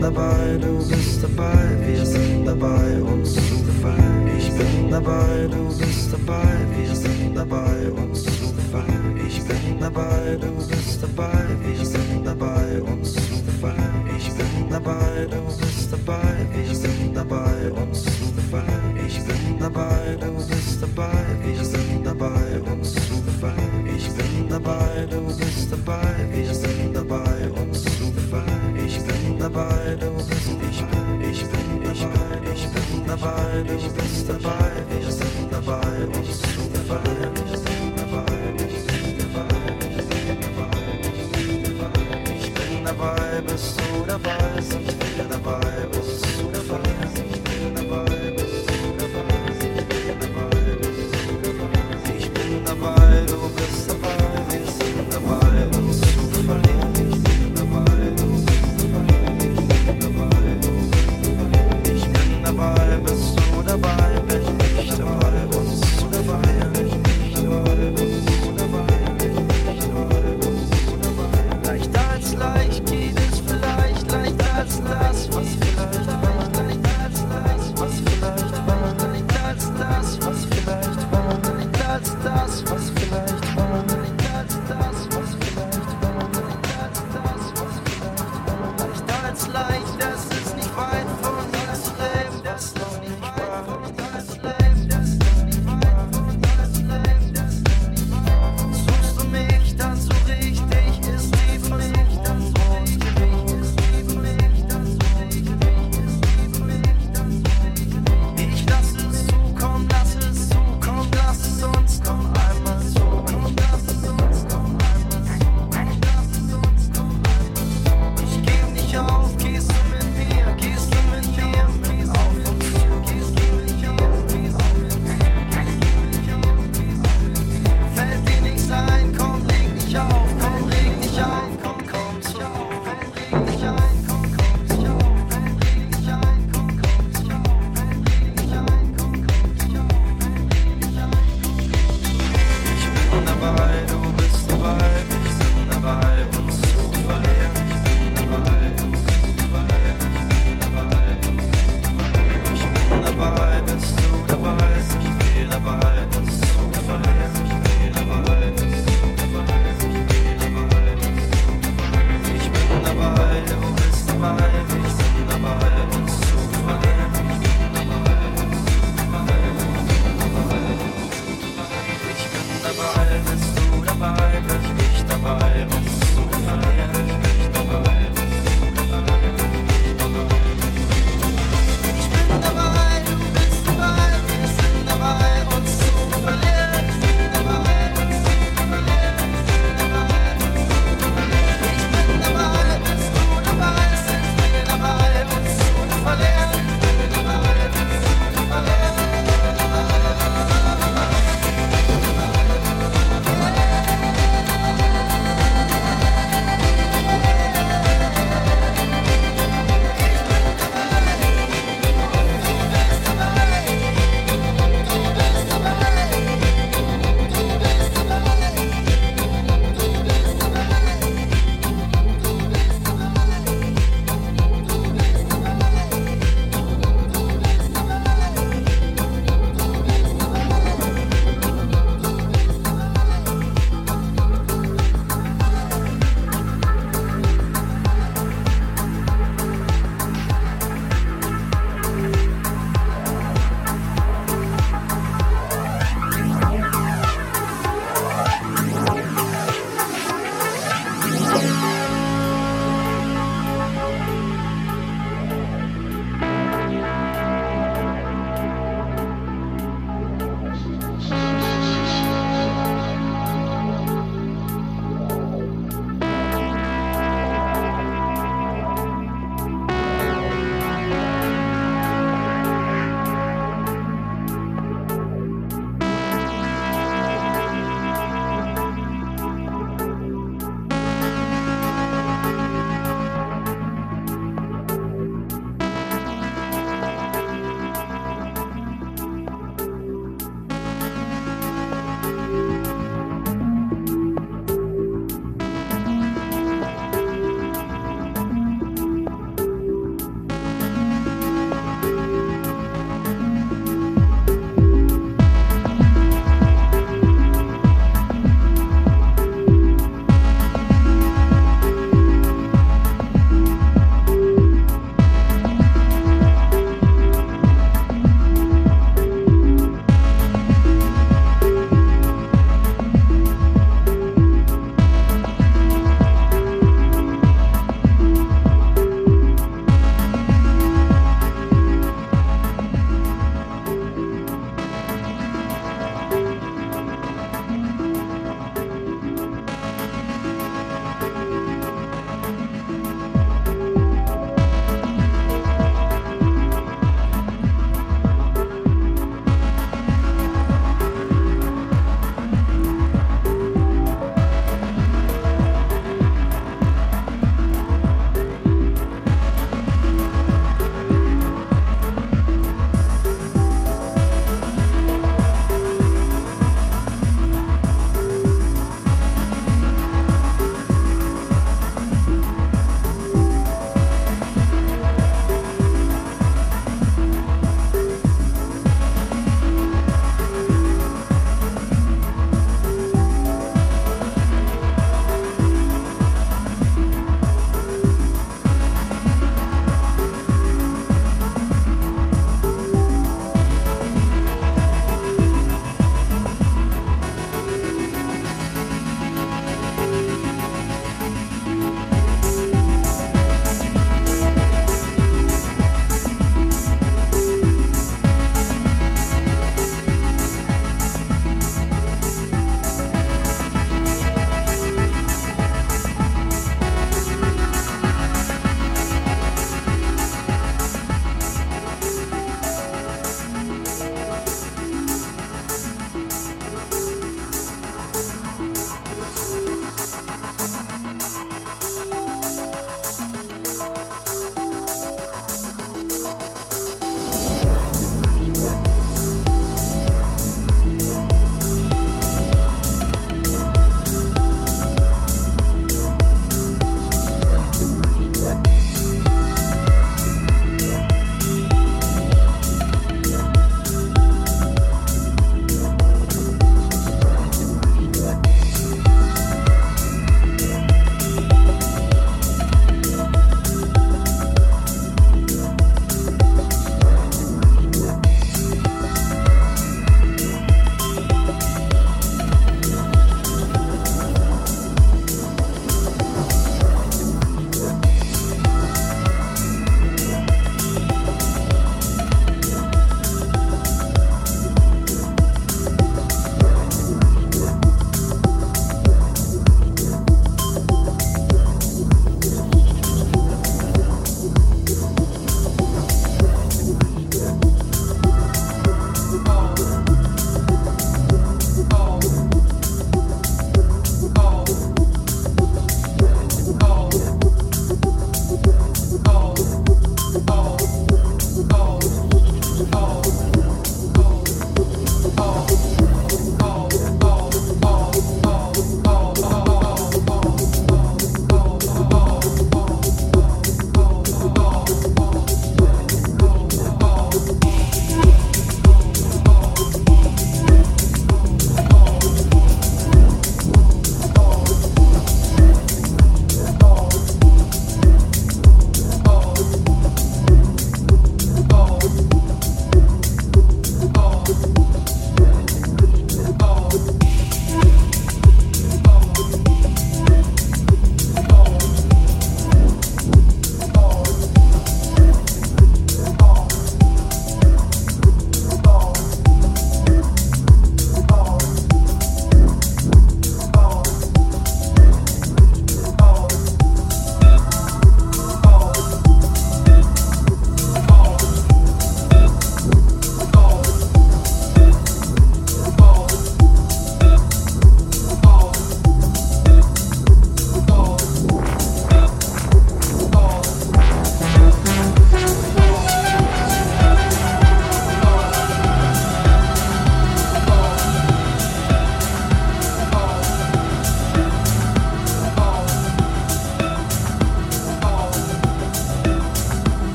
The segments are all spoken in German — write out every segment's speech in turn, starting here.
dabei, du bist dabei, wir sind dabei, uns zu gefallen. Ich bin dabei, du bist dabei, wir sind dabei, uns zu gefallen. Ich bin dabei, du bist dabei, wir sind dabei, uns zu gefallen. Ich bin dabei, du bist dabei, wir sind dabei, uns zu gefallen. Ich bin dabei, du bist dabei, wir sind dabei, uns zu gefallen. Ich bin dabei, du bist dabei, wir sind dabei, dabei, du bist, ich bin, ich bin, ich bin, ich bin dabei, du bist dabei, wir sind dabei. Ich bin dabei, ich bin dabei, ich bin dabei, ich bin dabei. Ich bin dabei, bist du dabei, sind wir dabei,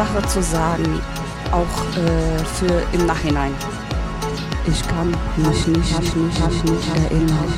Sache zu sagen, auch äh, für im Nachhinein. Ich kann mich nicht, nicht, erinnern.